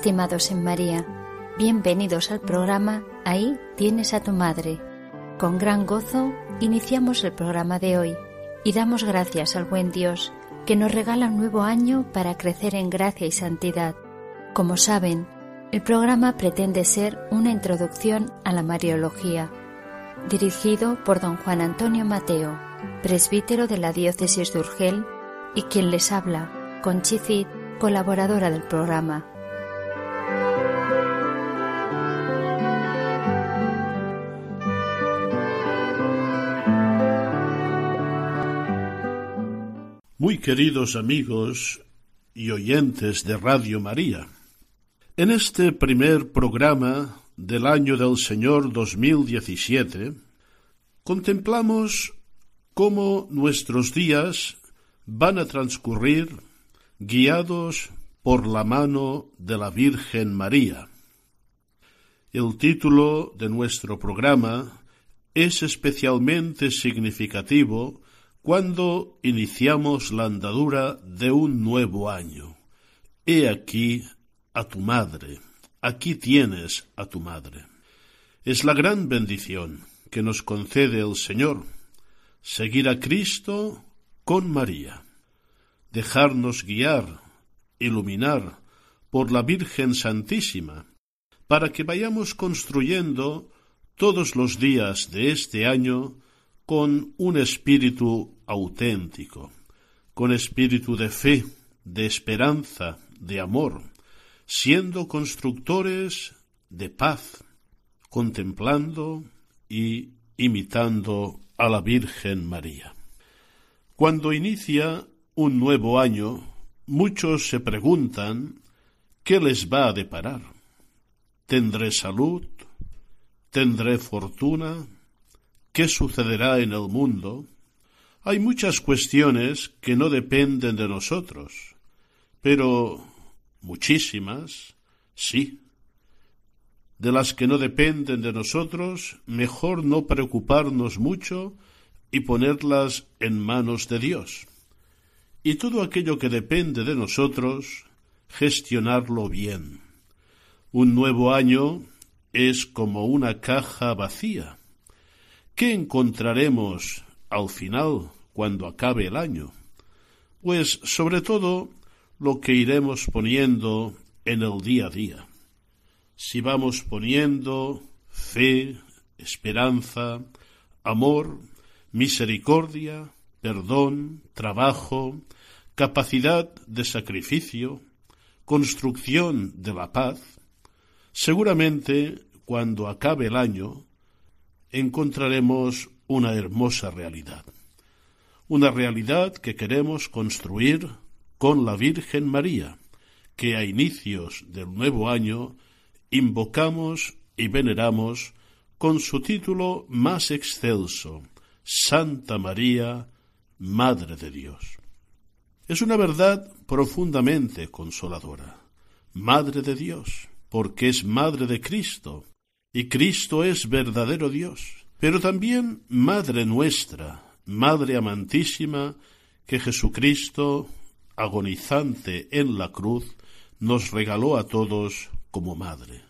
Estimados en María, bienvenidos al programa Ahí tienes a tu madre. Con gran gozo iniciamos el programa de hoy y damos gracias al buen Dios que nos regala un nuevo año para crecer en gracia y santidad. Como saben, el programa pretende ser una introducción a la Mariología, dirigido por don Juan Antonio Mateo, presbítero de la diócesis de Urgel, y quien les habla, Conchi Cid, colaboradora del programa. Muy queridos amigos y oyentes de Radio María, en este primer programa del año del Señor 2017, contemplamos cómo nuestros días van a transcurrir guiados por la mano de la Virgen María. El título de nuestro programa es especialmente significativo cuando iniciamos la andadura de un nuevo año. He aquí a tu madre, aquí tienes a tu madre. Es la gran bendición que nos concede el Señor, seguir a Cristo con María, dejarnos guiar, iluminar por la Virgen Santísima, para que vayamos construyendo todos los días de este año con un espíritu auténtico, con espíritu de fe, de esperanza, de amor, siendo constructores de paz, contemplando y imitando a la Virgen María. Cuando inicia un nuevo año, muchos se preguntan ¿qué les va a deparar? ¿Tendré salud? ¿Tendré fortuna? ¿Qué sucederá en el mundo? Hay muchas cuestiones que no dependen de nosotros, pero muchísimas, sí. De las que no dependen de nosotros, mejor no preocuparnos mucho y ponerlas en manos de Dios. Y todo aquello que depende de nosotros, gestionarlo bien. Un nuevo año es como una caja vacía ¿Qué encontraremos al final cuando acabe el año? Pues sobre todo lo que iremos poniendo en el día a día. Si vamos poniendo fe, esperanza, amor, misericordia, perdón, trabajo, capacidad de sacrificio, construcción de la paz, seguramente cuando acabe el año encontraremos una hermosa realidad. Una realidad que queremos construir con la Virgen María, que a inicios del nuevo año invocamos y veneramos con su título más excelso, Santa María, Madre de Dios. Es una verdad profundamente consoladora. Madre de Dios, porque es Madre de Cristo, y Cristo es verdadero Dios, pero también Madre nuestra, Madre amantísima, que Jesucristo, agonizante en la cruz, nos regaló a todos como Madre.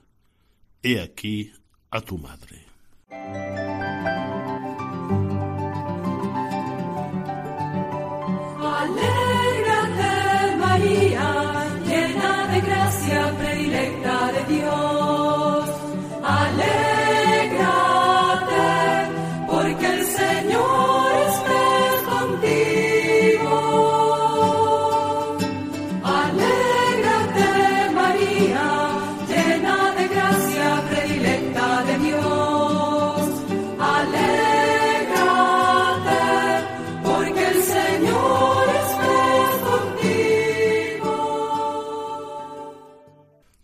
He aquí a tu Madre.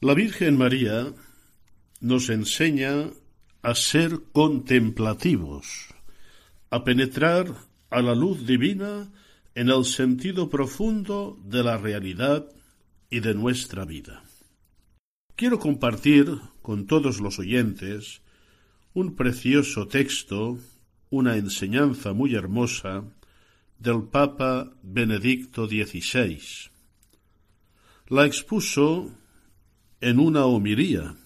La Virgen María nos enseña a ser contemplativos, a penetrar a la luz divina en el sentido profundo de la realidad y de nuestra vida. Quiero compartir con todos los oyentes un precioso texto, una enseñanza muy hermosa del Papa Benedicto XVI. La expuso en una homilía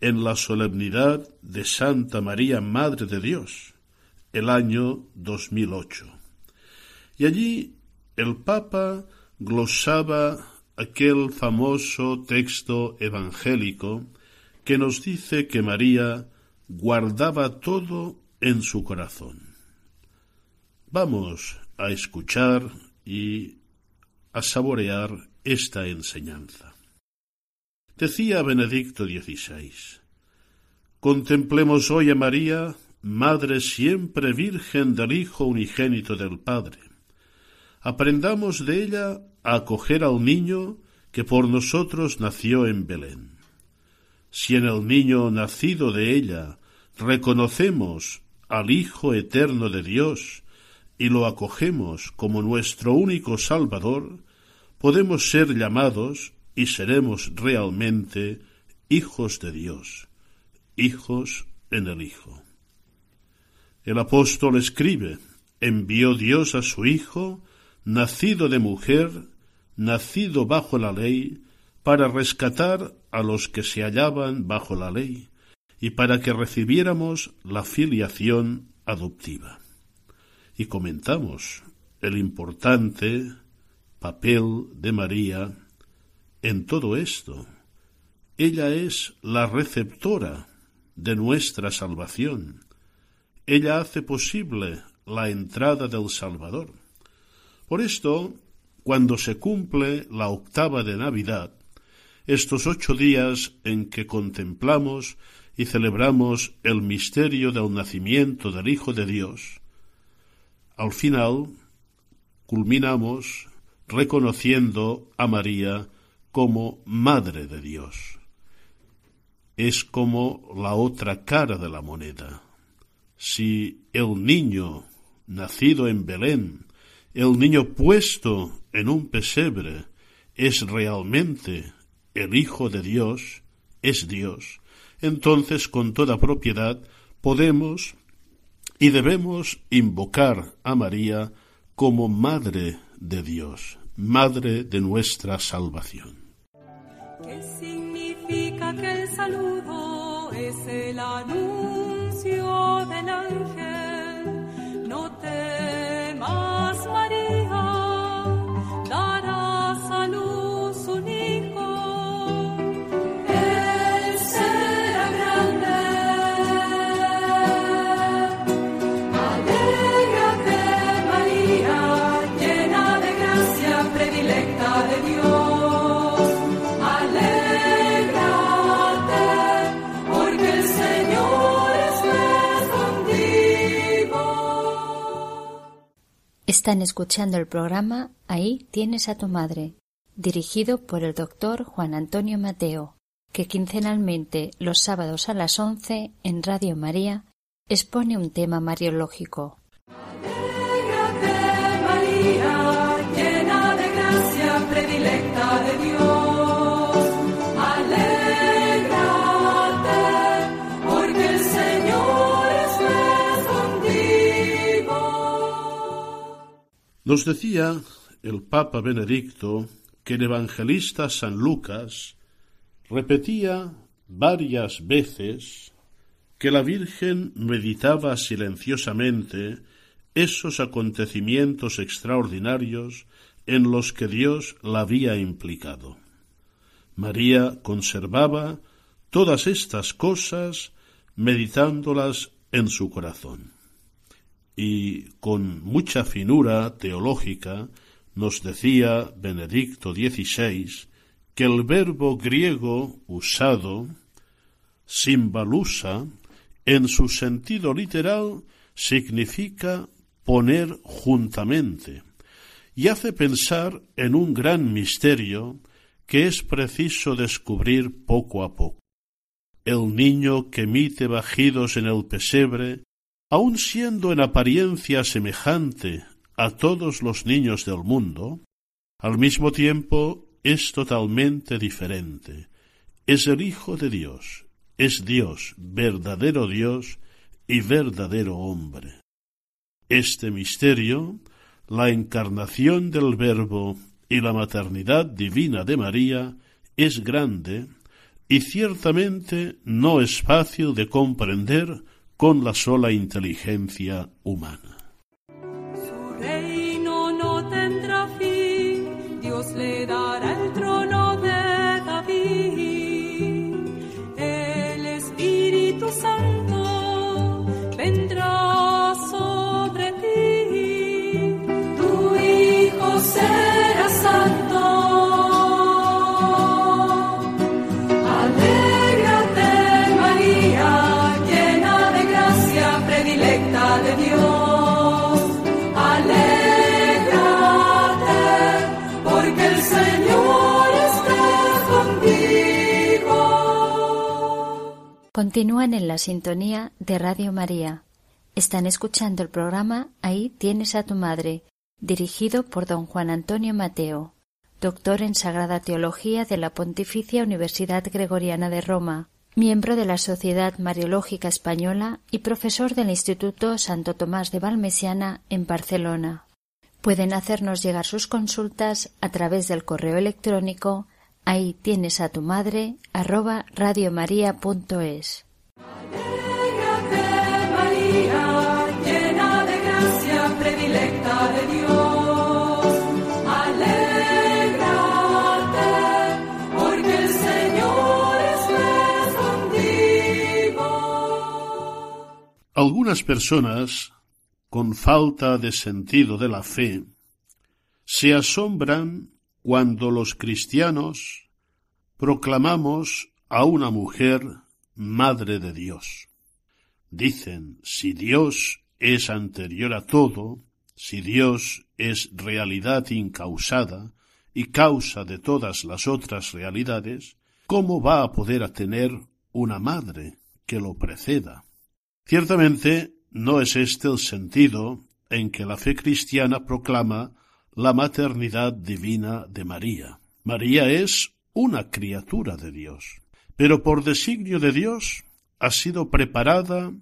en la solemnidad de Santa María Madre de Dios, el año 2008. Y allí el Papa glosaba aquel famoso texto evangélico que nos dice que María guardaba todo en su corazón. Vamos a escuchar y a saborear esta enseñanza. Decía Benedicto XVI, Contemplemos hoy a María, Madre siempre Virgen del Hijo unigénito del Padre. Aprendamos de ella acoger al niño que por nosotros nació en Belén. Si en el niño nacido de ella reconocemos al Hijo eterno de Dios y lo acogemos como nuestro único Salvador, podemos ser llamados y seremos realmente hijos de Dios, hijos en el Hijo. El apóstol escribe, envió Dios a su Hijo, nacido de mujer, nacido bajo la ley, para rescatar a los que se hallaban bajo la ley, y para que recibiéramos la filiación adoptiva. Y comentamos el importante papel de María en todo esto. Ella es la receptora de nuestra salvación. Ella hace posible la entrada del Salvador. Por esto, cuando se cumple la octava de Navidad, estos ocho días en que contemplamos y celebramos el misterio del nacimiento del Hijo de Dios, al final culminamos reconociendo a María como Madre de Dios. Es como la otra cara de la moneda. Si el niño nacido en Belén el niño puesto en un pesebre es realmente el Hijo de Dios, es Dios, entonces con toda propiedad podemos y debemos invocar a María como Madre de Dios, Madre de nuestra salvación. ¿Qué significa que el saludo es el anuncio del ángel? Están escuchando el programa Ahí tienes a tu madre, dirigido por el doctor Juan Antonio Mateo, que quincenalmente los sábados a las once en Radio María expone un tema mariológico. Nos decía el Papa Benedicto que el evangelista San Lucas repetía varias veces que la Virgen meditaba silenciosamente esos acontecimientos extraordinarios en los que Dios la había implicado. María conservaba todas estas cosas meditándolas en su corazón. Y con mucha finura teológica nos decía Benedicto XVI que el verbo griego usado, simbalusa, en su sentido literal significa poner juntamente y hace pensar en un gran misterio que es preciso descubrir poco a poco. El niño que emite bajidos en el pesebre, aun siendo en apariencia semejante a todos los niños del mundo, al mismo tiempo es totalmente diferente. Es el Hijo de Dios, es Dios, verdadero Dios y verdadero hombre. Este misterio, la encarnación del Verbo y la maternidad divina de María, es grande y ciertamente no es fácil de comprender con la sola inteligencia humana. Continúan en la sintonía de Radio María. Están escuchando el programa Ahí tienes a tu madre, dirigido por don Juan Antonio Mateo, doctor en Sagrada Teología de la Pontificia Universidad Gregoriana de Roma, miembro de la Sociedad Mariológica Española y profesor del Instituto Santo Tomás de Valmesiana en Barcelona. Pueden hacernos llegar sus consultas a través del correo electrónico ahí tienes a tu madre arroba radiomaria.es. Alégrate, María, llena de gracia, predilecta de Dios. Alégrate, porque el Señor está contigo. Algunas personas, con falta de sentido de la fe, se asombran cuando los cristianos proclamamos a una mujer Madre de Dios. Dicen, si Dios es anterior a todo, si Dios es realidad incausada y causa de todas las otras realidades, ¿cómo va a poder tener una madre que lo preceda? Ciertamente no es este el sentido en que la fe cristiana proclama la maternidad divina de María. María es una criatura de Dios, pero por designio de Dios ha sido preparada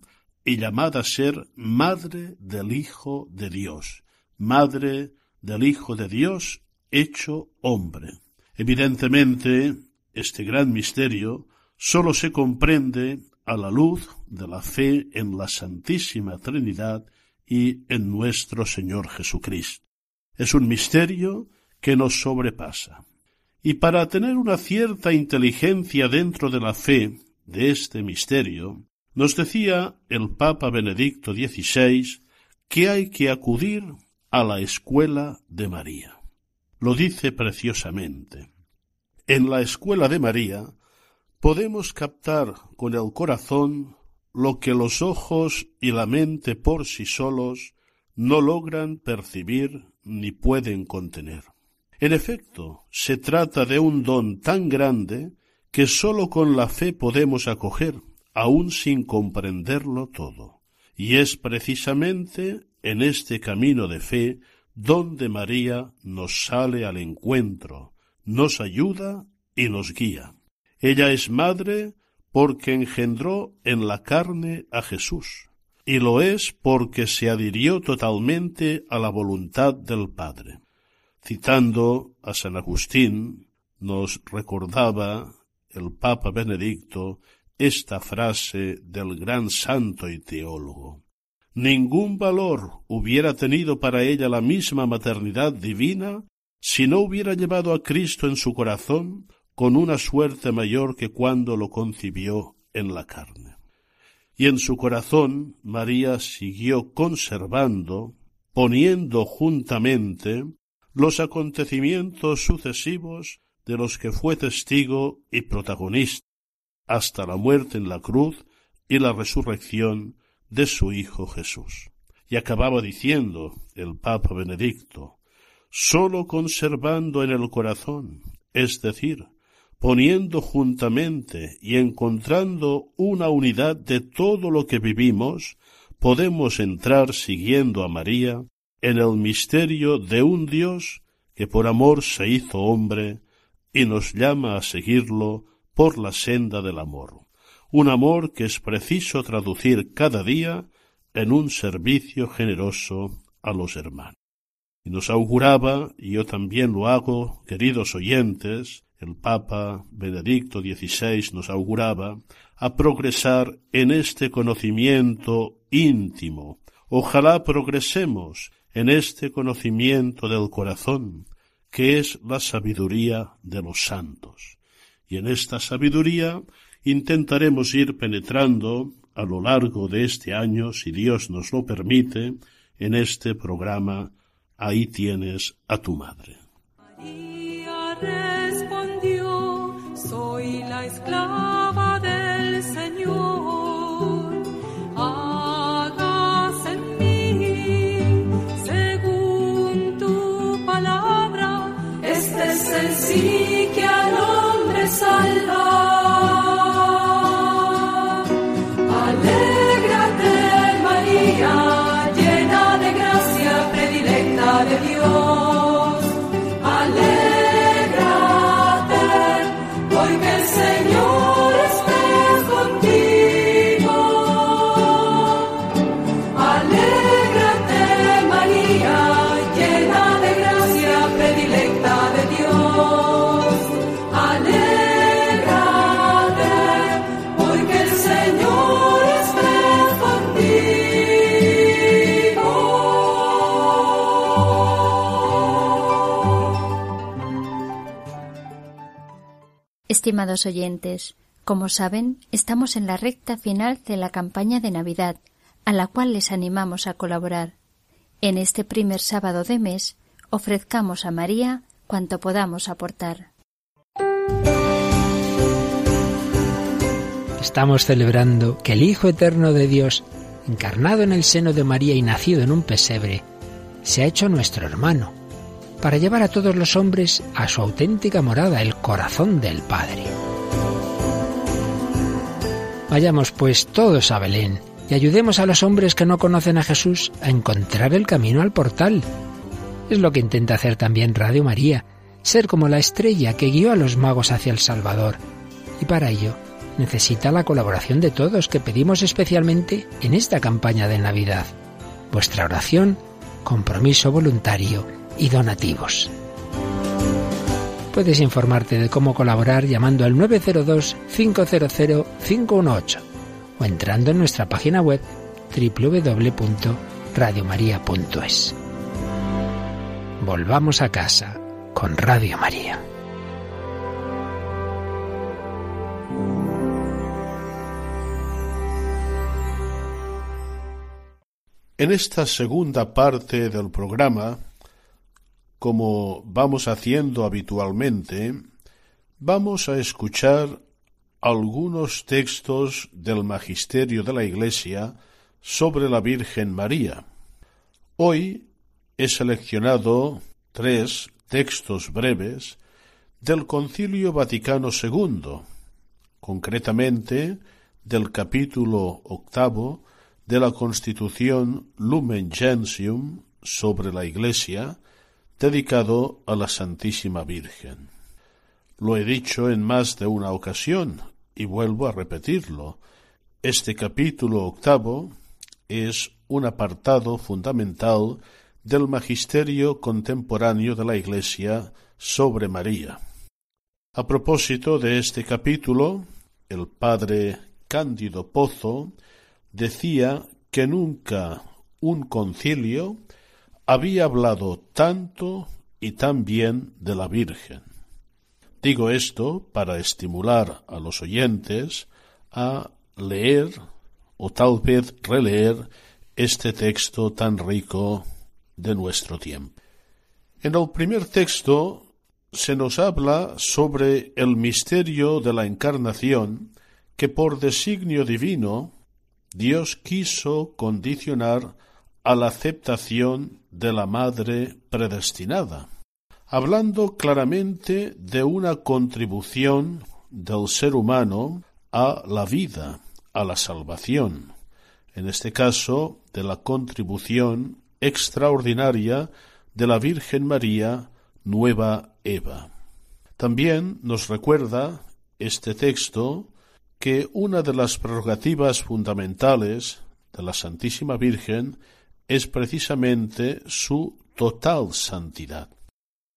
y llamada a ser madre del Hijo de Dios, madre del Hijo de Dios hecho hombre. Evidentemente, este gran misterio sólo se comprende a la luz de la fe en la Santísima Trinidad y en nuestro Señor Jesucristo. Es un misterio que nos sobrepasa. Y para tener una cierta inteligencia dentro de la fe de este misterio, nos decía el Papa Benedicto XVI que hay que acudir a la escuela de María. Lo dice preciosamente. En la escuela de María podemos captar con el corazón lo que los ojos y la mente por sí solos no logran percibir ni pueden contener. En efecto, se trata de un don tan grande que sólo con la fe podemos acoger, aun sin comprenderlo todo. Y es precisamente en este camino de fe donde María nos sale al encuentro, nos ayuda y nos guía. Ella es madre porque engendró en la carne a Jesús, y lo es porque se adhirió totalmente a la voluntad del Padre. Citando a San Agustín, nos recordaba el Papa Benedicto esta frase del gran santo y teólogo. Ningún valor hubiera tenido para ella la misma maternidad divina si no hubiera llevado a Cristo en su corazón con una suerte mayor que cuando lo concibió en la carne. Y en su corazón María siguió conservando, poniendo juntamente los acontecimientos sucesivos de los que fue testigo y protagonista, hasta la muerte en la cruz y la resurrección de su Hijo Jesús. Y acababa diciendo el Papa Benedicto, sólo conservando en el corazón es decir, poniendo juntamente y encontrando una unidad de todo lo que vivimos, podemos entrar siguiendo a María en el misterio de un Dios que por amor se hizo hombre y nos llama a seguirlo por la senda del amor. Un amor que es preciso traducir cada día en un servicio generoso a los hermanos. Y nos auguraba, y yo también lo hago, queridos oyentes, el Papa Benedicto XVI nos auguraba, a progresar en este conocimiento íntimo. Ojalá progresemos en este conocimiento del corazón, que es la sabiduría de los santos. Y en esta sabiduría intentaremos ir penetrando a lo largo de este año, si Dios nos lo permite, en este programa Ahí tienes a tu madre. Soy la esclava del Señor. Hagas en mí según tu palabra. Este es el sí que al hombre salva. Estimados oyentes, como saben, estamos en la recta final de la campaña de Navidad, a la cual les animamos a colaborar. En este primer sábado de mes, ofrezcamos a María cuanto podamos aportar. Estamos celebrando que el Hijo Eterno de Dios, encarnado en el seno de María y nacido en un pesebre, se ha hecho nuestro hermano para llevar a todos los hombres a su auténtica morada, el corazón del Padre. Vayamos pues todos a Belén y ayudemos a los hombres que no conocen a Jesús a encontrar el camino al portal. Es lo que intenta hacer también Radio María, ser como la estrella que guió a los magos hacia el Salvador. Y para ello necesita la colaboración de todos que pedimos especialmente en esta campaña de Navidad. Vuestra oración, compromiso voluntario y donativos. Puedes informarte de cómo colaborar llamando al 902-500-518 o entrando en nuestra página web www.radiomaria.es. Volvamos a casa con Radio María. En esta segunda parte del programa como vamos haciendo habitualmente, vamos a escuchar algunos textos del Magisterio de la Iglesia sobre la Virgen María. Hoy he seleccionado tres textos breves del Concilio Vaticano II, concretamente del capítulo octavo de la Constitución Lumen Gentium sobre la Iglesia, dedicado a la Santísima Virgen. Lo he dicho en más de una ocasión y vuelvo a repetirlo. Este capítulo octavo es un apartado fundamental del magisterio contemporáneo de la Iglesia sobre María. A propósito de este capítulo, el padre Cándido Pozo decía que nunca un concilio había hablado tanto y tan bien de la Virgen. Digo esto para estimular a los oyentes a leer o tal vez releer este texto tan rico de nuestro tiempo. En el primer texto se nos habla sobre el misterio de la encarnación que por designio divino Dios quiso condicionar a la aceptación de la madre predestinada, hablando claramente de una contribución del ser humano a la vida, a la salvación, en este caso de la contribución extraordinaria de la Virgen María, nueva Eva. También nos recuerda este texto que una de las prerrogativas fundamentales de la Santísima Virgen es precisamente su total santidad.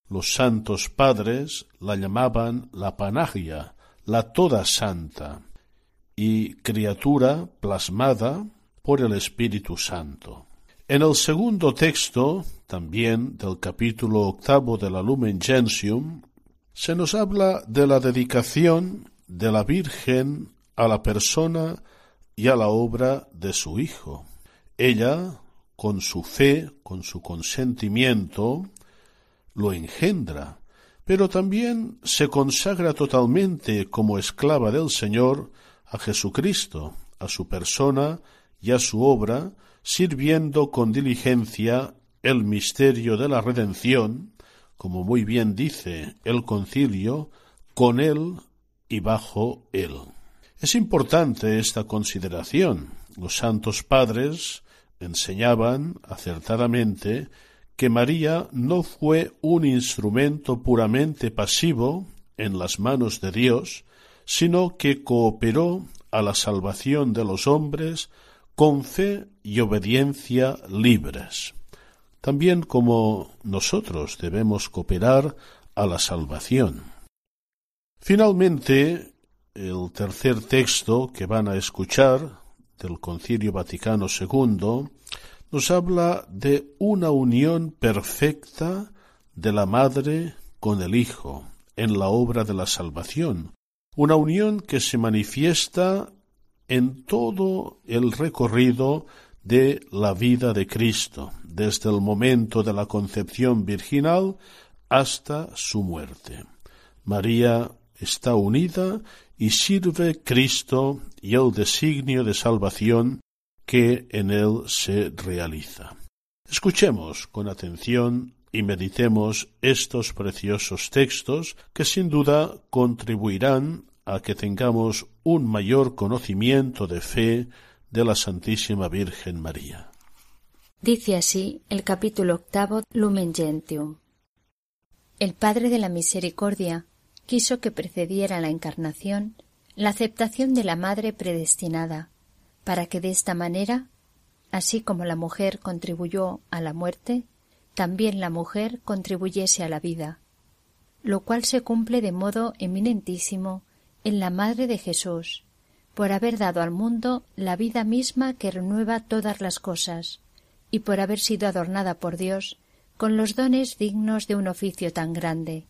Los santos padres la llamaban la panagia, la toda santa, y criatura plasmada por el Espíritu Santo. En el segundo texto, también del capítulo octavo de la Lumen Gentium, se nos habla de la dedicación de la Virgen a la persona y a la obra de su Hijo. Ella, con su fe, con su consentimiento, lo engendra, pero también se consagra totalmente como esclava del Señor a Jesucristo, a su persona y a su obra, sirviendo con diligencia el misterio de la redención, como muy bien dice el concilio, con él y bajo él. Es importante esta consideración. Los santos padres enseñaban acertadamente que María no fue un instrumento puramente pasivo en las manos de Dios, sino que cooperó a la salvación de los hombres con fe y obediencia libres. También como nosotros debemos cooperar a la salvación. Finalmente, el tercer texto que van a escuchar del Concilio Vaticano II nos habla de una unión perfecta de la Madre con el Hijo en la obra de la salvación, una unión que se manifiesta en todo el recorrido de la vida de Cristo, desde el momento de la concepción virginal hasta su muerte. María está unida y sirve Cristo y el designio de salvación que en él se realiza. Escuchemos con atención y meditemos estos preciosos textos que sin duda contribuirán a que tengamos un mayor conocimiento de fe de la Santísima Virgen María. Dice así el capítulo octavo Lumen Gentium. El Padre de la Misericordia quiso que precediera la encarnación la aceptación de la Madre predestinada, para que de esta manera, así como la mujer contribuyó a la muerte, también la mujer contribuyese a la vida, lo cual se cumple de modo eminentísimo en la Madre de Jesús, por haber dado al mundo la vida misma que renueva todas las cosas, y por haber sido adornada por Dios con los dones dignos de un oficio tan grande,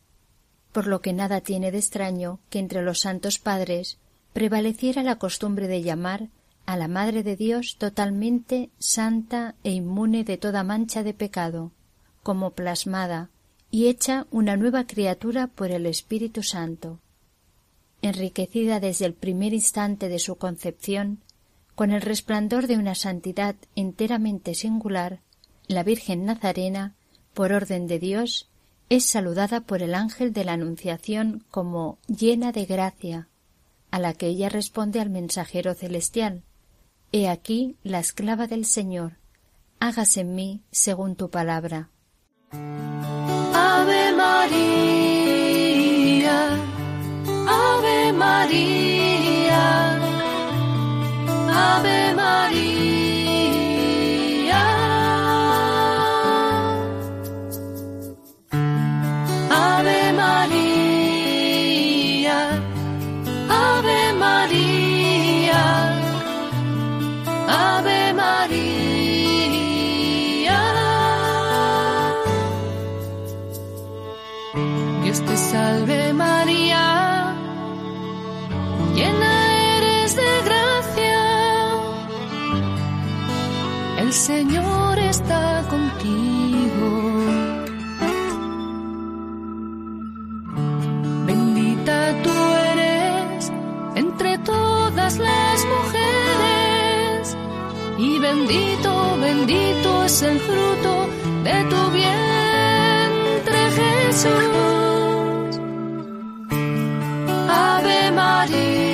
por lo que nada tiene de extraño que entre los santos padres prevaleciera la costumbre de llamar a la Madre de Dios totalmente santa e inmune de toda mancha de pecado, como plasmada y hecha una nueva criatura por el Espíritu Santo. Enriquecida desde el primer instante de su concepción, con el resplandor de una santidad enteramente singular, la Virgen Nazarena, por orden de Dios, es saludada por el ángel de la Anunciación como llena de gracia, a la que ella responde al mensajero celestial, He aquí la esclava del Señor, hágase en mí según tu palabra. Ave María, Ave María, Ave María. Salve María, llena eres de gracia. El Señor está contigo. Bendita tú eres entre todas las mujeres y bendito, bendito es el fruto de tu vientre Jesús. my body.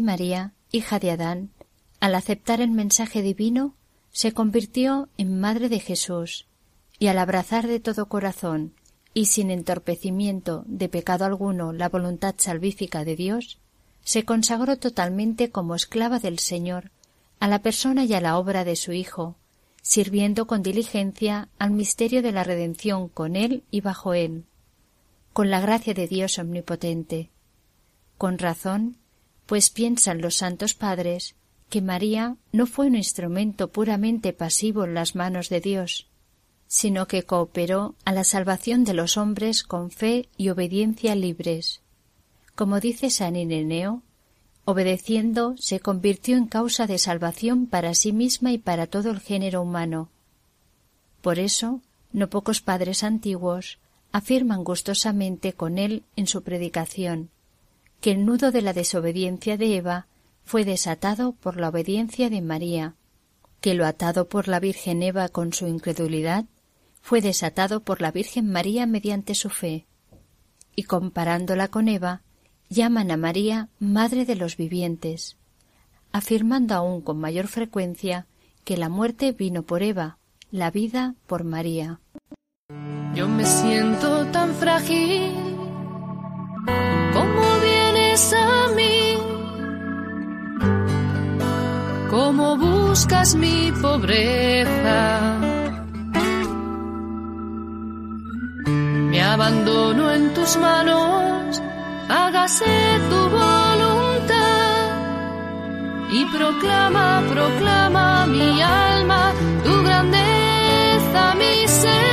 María, hija de Adán, al aceptar el mensaje divino, se convirtió en madre de Jesús, y al abrazar de todo corazón y sin entorpecimiento de pecado alguno la voluntad salvífica de Dios, se consagró totalmente como esclava del Señor a la persona y a la obra de su Hijo, sirviendo con diligencia al misterio de la redención con él y bajo él, con la gracia de Dios omnipotente. Con razón, pues piensan los santos padres que María no fue un instrumento puramente pasivo en las manos de Dios, sino que cooperó a la salvación de los hombres con fe y obediencia libres. Como dice San Ireneo, obedeciendo se convirtió en causa de salvación para sí misma y para todo el género humano. Por eso, no pocos padres antiguos afirman gustosamente con él en su predicación que el nudo de la desobediencia de Eva fue desatado por la obediencia de María, que lo atado por la Virgen Eva con su incredulidad fue desatado por la Virgen María mediante su fe, y comparándola con Eva, llaman a María Madre de los vivientes, afirmando aún con mayor frecuencia que la muerte vino por Eva, la vida por María. Yo me siento tan frágil como a mí. Cómo buscas mi pobreza. Me abandono en tus manos, hágase tu voluntad. Y proclama, proclama mi alma, tu grandeza, mi Señor.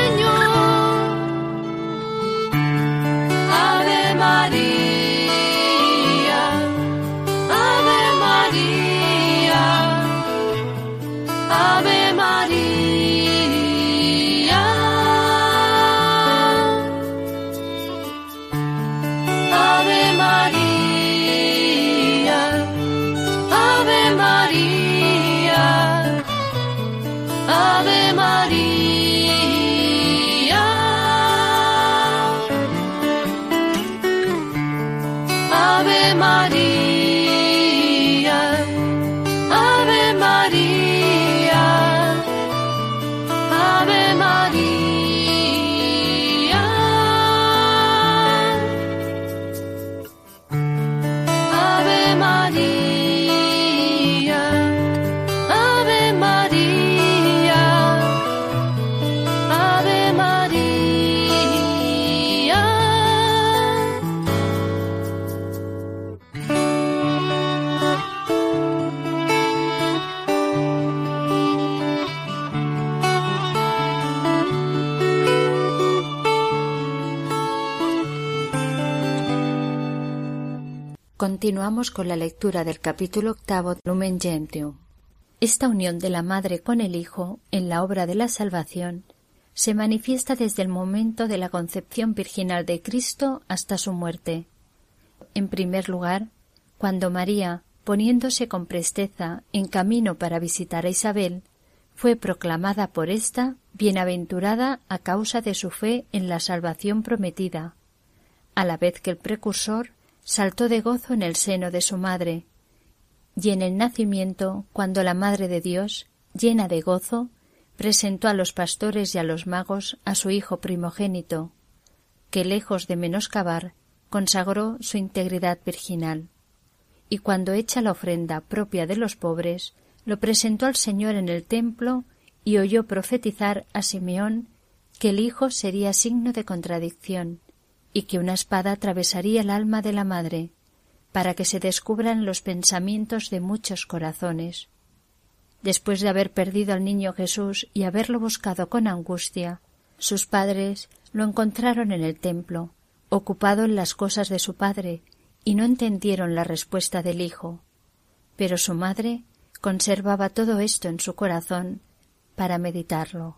Continuamos con la lectura del capítulo octavo Lumen Gentium. Esta unión de la Madre con el Hijo en la obra de la salvación se manifiesta desde el momento de la concepción virginal de Cristo hasta su muerte. En primer lugar, cuando María, poniéndose con presteza en camino para visitar a Isabel, fue proclamada por ésta bienaventurada a causa de su fe en la salvación prometida, a la vez que el precursor saltó de gozo en el seno de su madre, y en el nacimiento, cuando la Madre de Dios, llena de gozo, presentó a los pastores y a los magos a su Hijo primogénito, que lejos de menoscabar, consagró su integridad virginal. Y cuando hecha la ofrenda propia de los pobres, lo presentó al Señor en el templo y oyó profetizar a Simeón que el hijo sería signo de contradicción y que una espada atravesaría el alma de la madre para que se descubran los pensamientos de muchos corazones. Después de haber perdido al niño Jesús y haberlo buscado con angustia, sus padres lo encontraron en el templo, ocupado en las cosas de su padre, y no entendieron la respuesta del hijo. Pero su madre conservaba todo esto en su corazón para meditarlo.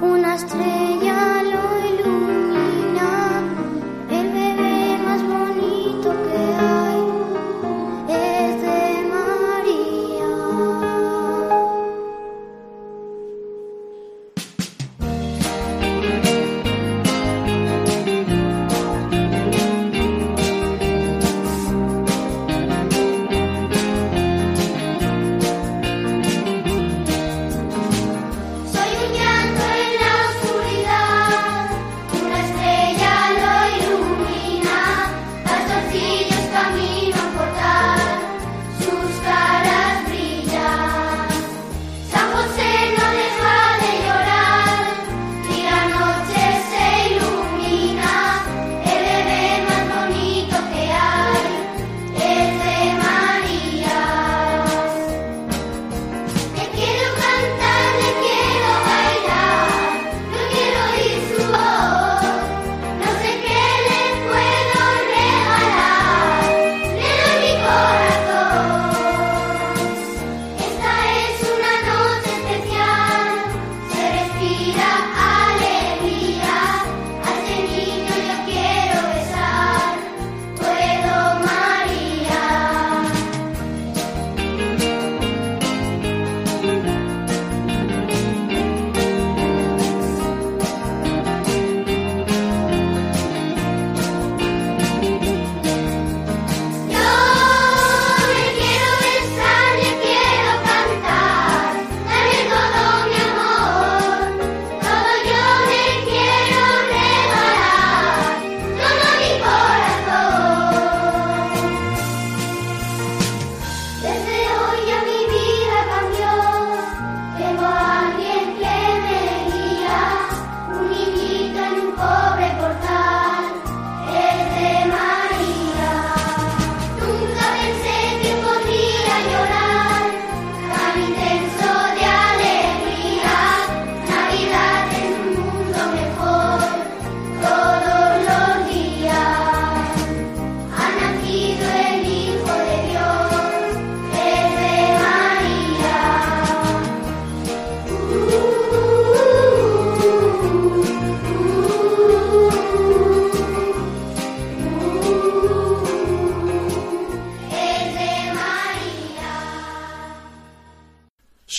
Una estrella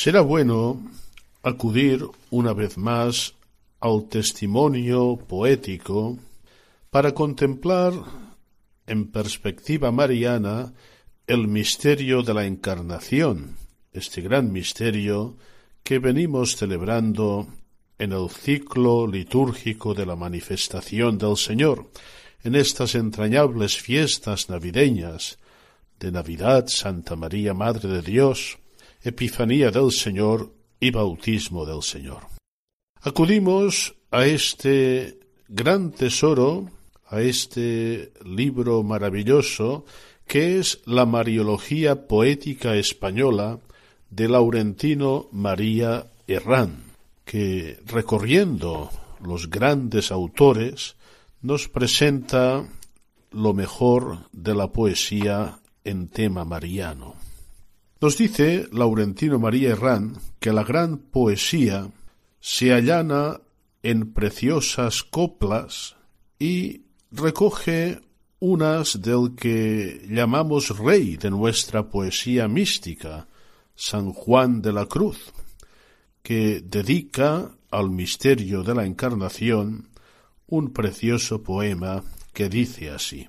Será bueno acudir una vez más al testimonio poético para contemplar en perspectiva mariana el misterio de la encarnación, este gran misterio que venimos celebrando en el ciclo litúrgico de la manifestación del Señor, en estas entrañables fiestas navideñas de Navidad, Santa María, Madre de Dios, Epifanía del Señor y Bautismo del Señor. Acudimos a este gran tesoro, a este libro maravilloso que es la Mariología Poética Española de Laurentino María Herrán, que recorriendo los grandes autores nos presenta lo mejor de la poesía en tema mariano. Nos dice Laurentino María Herrán que la gran poesía se allana en preciosas coplas y recoge unas del que llamamos rey de nuestra poesía mística, San Juan de la Cruz, que dedica al misterio de la Encarnación un precioso poema que dice así.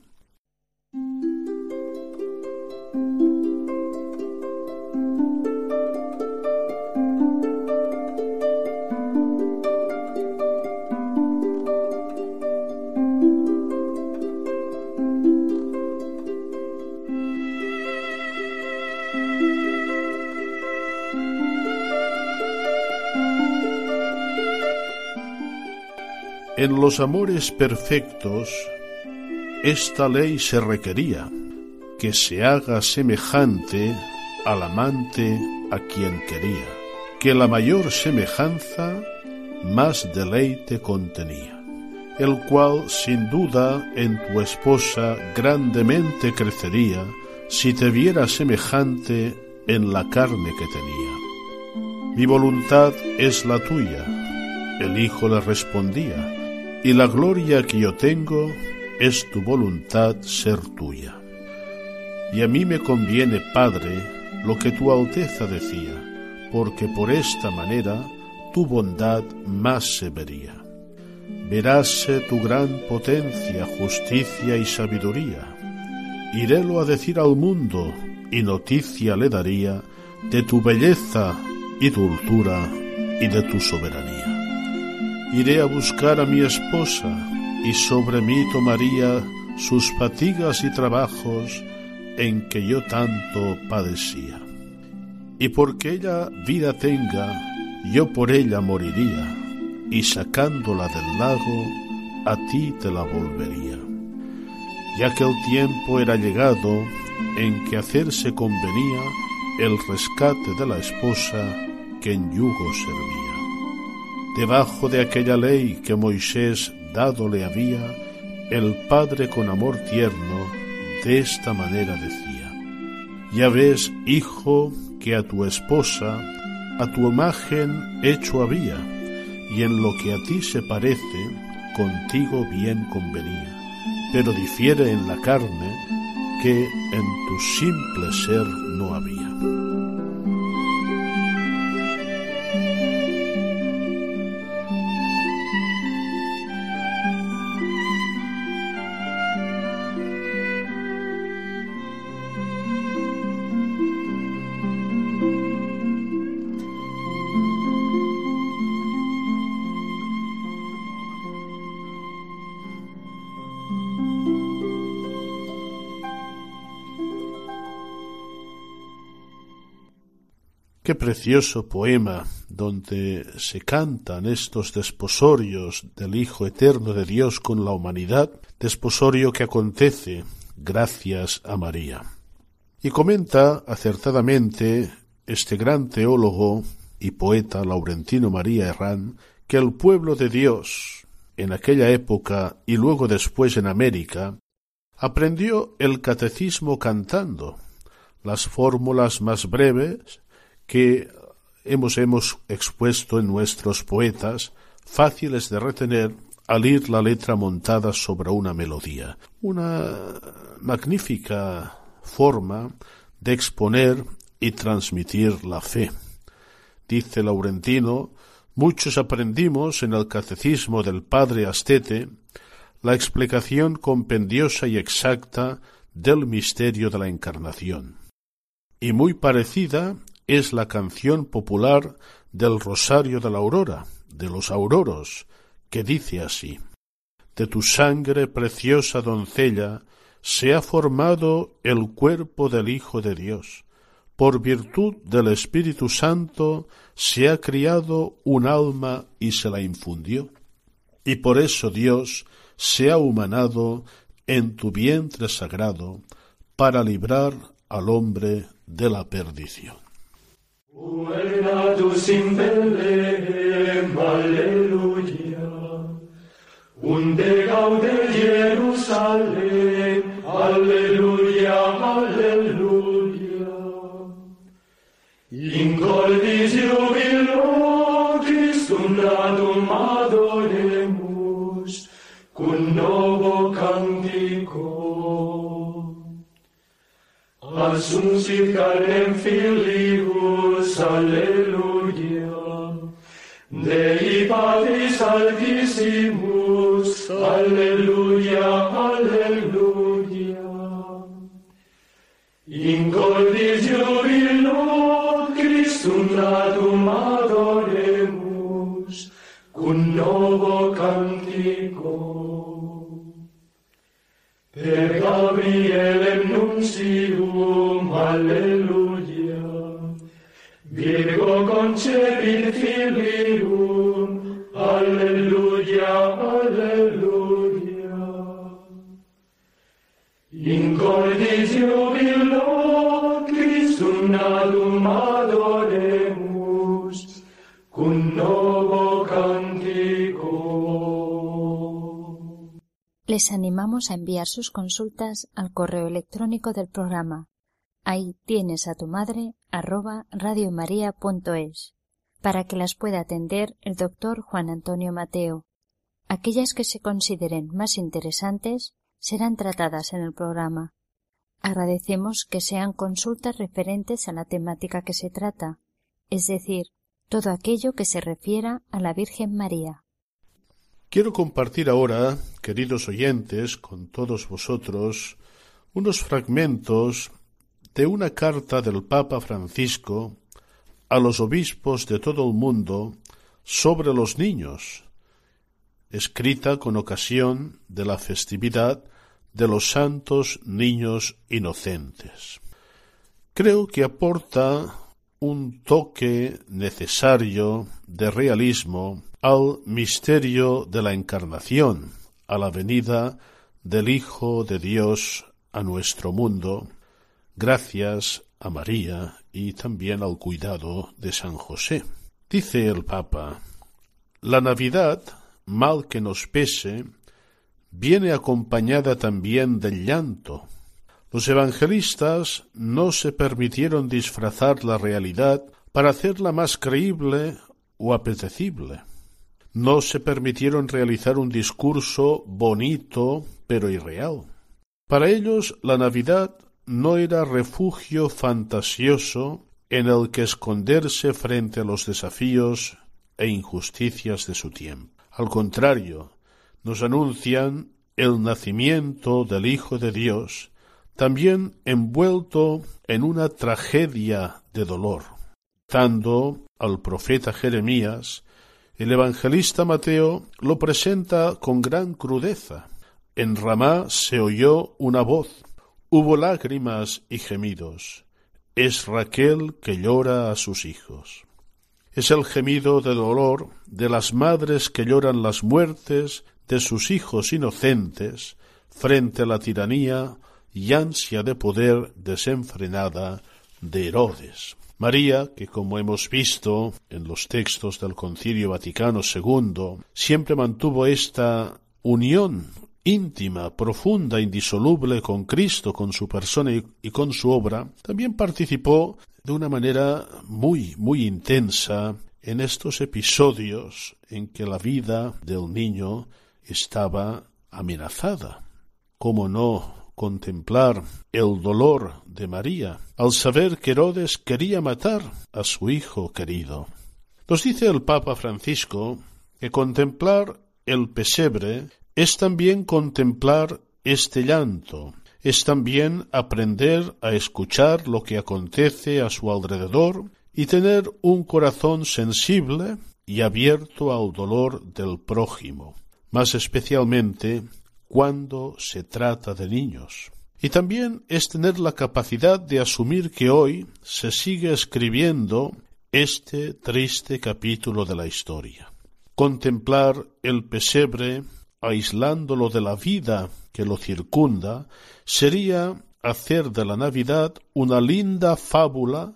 En los amores perfectos, esta ley se requería, que se haga semejante al amante a quien quería, que la mayor semejanza más deleite contenía, el cual sin duda en tu esposa grandemente crecería si te viera semejante en la carne que tenía. Mi voluntad es la tuya, el hijo le respondía, y la gloria que yo tengo es tu voluntad ser tuya. Y a mí me conviene, Padre, lo que tu Alteza decía, porque por esta manera tu bondad más se vería. Veráse tu gran potencia, justicia y sabiduría. Irélo a decir al mundo, y noticia le daría de tu belleza y dulzura y de tu soberanía. Iré a buscar a mi esposa, y sobre mí tomaría sus fatigas y trabajos en que yo tanto padecía. Y porque ella vida tenga, yo por ella moriría, y sacándola del lago, a ti te la volvería. Ya que el tiempo era llegado en que hacerse convenía el rescate de la esposa que en yugo servía. Debajo de aquella ley que Moisés dado le había, el Padre con amor tierno de esta manera decía, Ya ves, hijo, que a tu esposa, a tu imagen hecho había, y en lo que a ti se parece, contigo bien convenía, pero difiere en la carne que en tu simple ser precioso poema donde se cantan estos desposorios del Hijo Eterno de Dios con la humanidad, desposorio que acontece gracias a María. Y comenta acertadamente este gran teólogo y poeta Laurentino María Herrán que el pueblo de Dios, en aquella época y luego después en América, aprendió el catecismo cantando, las fórmulas más breves que hemos, hemos expuesto en nuestros poetas, fáciles de retener al ir la letra montada sobre una melodía. Una magnífica forma de exponer y transmitir la fe. Dice Laurentino, muchos aprendimos en el catecismo del padre Astete la explicación compendiosa y exacta del misterio de la encarnación. Y muy parecida es la canción popular del Rosario de la Aurora, de los auroros, que dice así De tu sangre preciosa doncella se ha formado el cuerpo del Hijo de Dios. Por virtud del Espíritu Santo se ha criado un alma y se la infundió. Y por eso Dios se ha humanado en tu vientre sagrado para librar al hombre de la perdición. Uernatus in Bethlehem, Alleluia. Unde gaude Jerusalem, Alleluia, Alleluia. Assumpsit carnem filius, alleluia. Dei Patris altissimus, alleluia, alleluia. In cordis jubilo Christum natum adoremus, cum novo cantico. Per Gabrielem nuncium, alleluia. Virgo concepit filium, alleluia, alleluia. In cordis jubilo, Christum adum Les animamos a enviar sus consultas al correo electrónico del programa. Ahí tienes a tu madre arroba radiomaria.es para que las pueda atender el doctor Juan Antonio Mateo. Aquellas que se consideren más interesantes serán tratadas en el programa. Agradecemos que sean consultas referentes a la temática que se trata, es decir, todo aquello que se refiera a la Virgen María. Quiero compartir ahora, queridos oyentes, con todos vosotros, unos fragmentos de una carta del Papa Francisco a los obispos de todo el mundo sobre los niños, escrita con ocasión de la festividad de los santos niños inocentes. Creo que aporta un toque necesario de realismo al misterio de la encarnación, a la venida del Hijo de Dios a nuestro mundo, gracias a María y también al cuidado de San José. Dice el Papa, la Navidad, mal que nos pese, viene acompañada también del llanto. Los evangelistas no se permitieron disfrazar la realidad para hacerla más creíble o apetecible. No se permitieron realizar un discurso bonito pero irreal. Para ellos la Navidad no era refugio fantasioso en el que esconderse frente a los desafíos e injusticias de su tiempo. Al contrario, nos anuncian el nacimiento del Hijo de Dios, también envuelto en una tragedia de dolor. Dando al profeta Jeremías, el evangelista Mateo lo presenta con gran crudeza. En Ramá se oyó una voz, hubo lágrimas y gemidos. Es Raquel que llora a sus hijos. Es el gemido de dolor de las madres que lloran las muertes de sus hijos inocentes frente a la tiranía y ansia de poder desenfrenada de Herodes. María, que como hemos visto en los textos del Concilio Vaticano II, siempre mantuvo esta unión íntima, profunda, indisoluble con Cristo, con su persona y, con su obra, también participó de una manera muy, muy intensa en estos episodios en que la vida del niño estaba amenazada. ¿Cómo no contemplar el dolor de María al saber que Herodes quería matar a su hijo querido? Nos dice el Papa Francisco que contemplar el pesebre es también contemplar este llanto, es también aprender a escuchar lo que acontece a su alrededor y tener un corazón sensible y abierto al dolor del prójimo más especialmente cuando se trata de niños. Y también es tener la capacidad de asumir que hoy se sigue escribiendo este triste capítulo de la historia. Contemplar el pesebre, aislándolo de la vida que lo circunda, sería hacer de la Navidad una linda fábula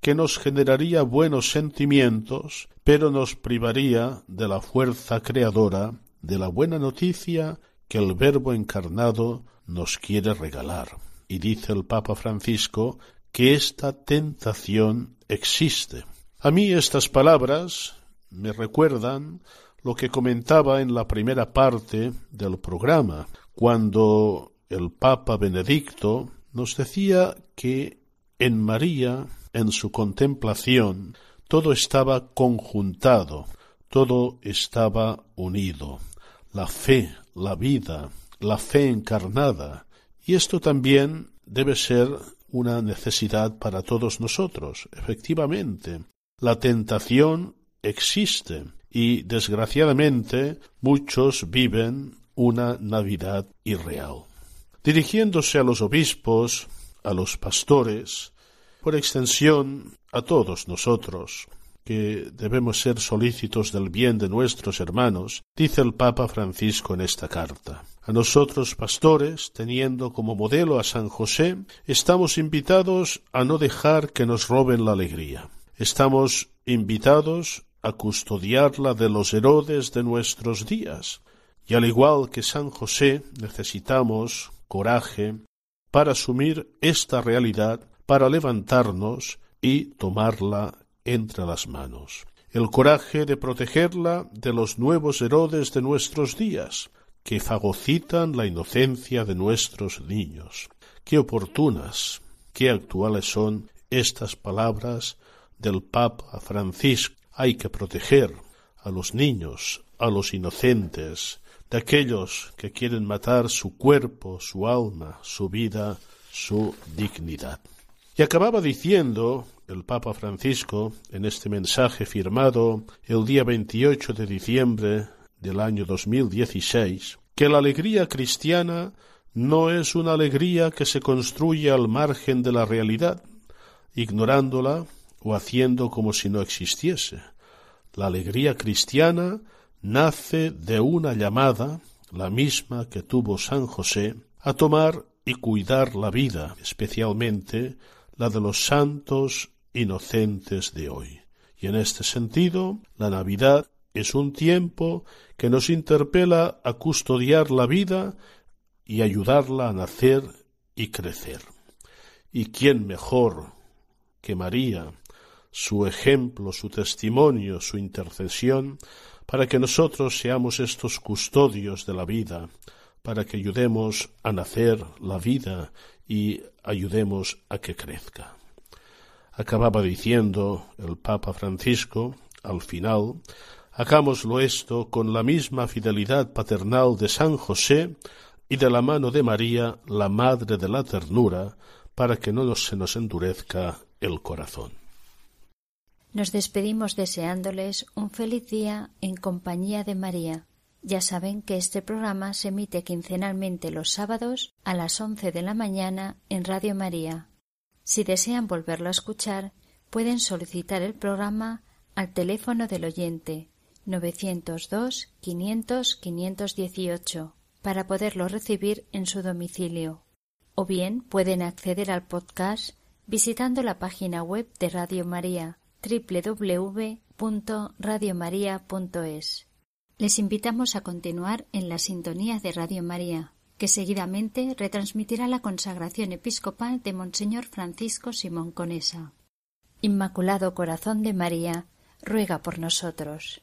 que nos generaría buenos sentimientos, pero nos privaría de la fuerza creadora de la buena noticia que el Verbo encarnado nos quiere regalar. Y dice el Papa Francisco que esta tentación existe. A mí estas palabras me recuerdan lo que comentaba en la primera parte del programa, cuando el Papa Benedicto nos decía que en María, en su contemplación, todo estaba conjuntado, todo estaba unido la fe, la vida, la fe encarnada. Y esto también debe ser una necesidad para todos nosotros. Efectivamente, la tentación existe y desgraciadamente muchos viven una Navidad irreal. Dirigiéndose a los obispos, a los pastores, por extensión a todos nosotros, que debemos ser solícitos del bien de nuestros hermanos, dice el Papa Francisco en esta carta. A nosotros, pastores, teniendo como modelo a San José, estamos invitados a no dejar que nos roben la alegría. Estamos invitados a custodiarla de los Herodes de nuestros días. Y al igual que San José, necesitamos coraje para asumir esta realidad, para levantarnos y tomarla entre las manos. El coraje de protegerla de los nuevos Herodes de nuestros días, que fagocitan la inocencia de nuestros niños. Qué oportunas, qué actuales son estas palabras del Papa Francisco. Hay que proteger a los niños, a los inocentes, de aquellos que quieren matar su cuerpo, su alma, su vida, su dignidad. Y acababa diciendo el Papa Francisco en este mensaje firmado el día 28 de diciembre del año 2016 que la alegría cristiana no es una alegría que se construye al margen de la realidad, ignorándola o haciendo como si no existiese. La alegría cristiana nace de una llamada, la misma que tuvo San José, a tomar y cuidar la vida, especialmente la de los santos inocentes de hoy. Y en este sentido, la Navidad es un tiempo que nos interpela a custodiar la vida y ayudarla a nacer y crecer. ¿Y quién mejor que María, su ejemplo, su testimonio, su intercesión, para que nosotros seamos estos custodios de la vida, para que ayudemos a nacer la vida y ayudemos a que crezca. Acababa diciendo el Papa Francisco, al final, Hagámoslo esto con la misma fidelidad paternal de San José y de la mano de María, la Madre de la Ternura, para que no se nos endurezca el corazón. Nos despedimos deseándoles un feliz día en compañía de María. Ya saben que este programa se emite quincenalmente los sábados a las once de la mañana en Radio María. Si desean volverlo a escuchar, pueden solicitar el programa al teléfono del oyente 902 500 518 para poderlo recibir en su domicilio. O bien pueden acceder al podcast visitando la página web de Radio María www.radiomaria.es. Les invitamos a continuar en la sintonía de Radio María, que seguidamente retransmitirá la consagración episcopal de Monseñor Francisco Simón Conesa. Inmaculado Corazón de María, ruega por nosotros.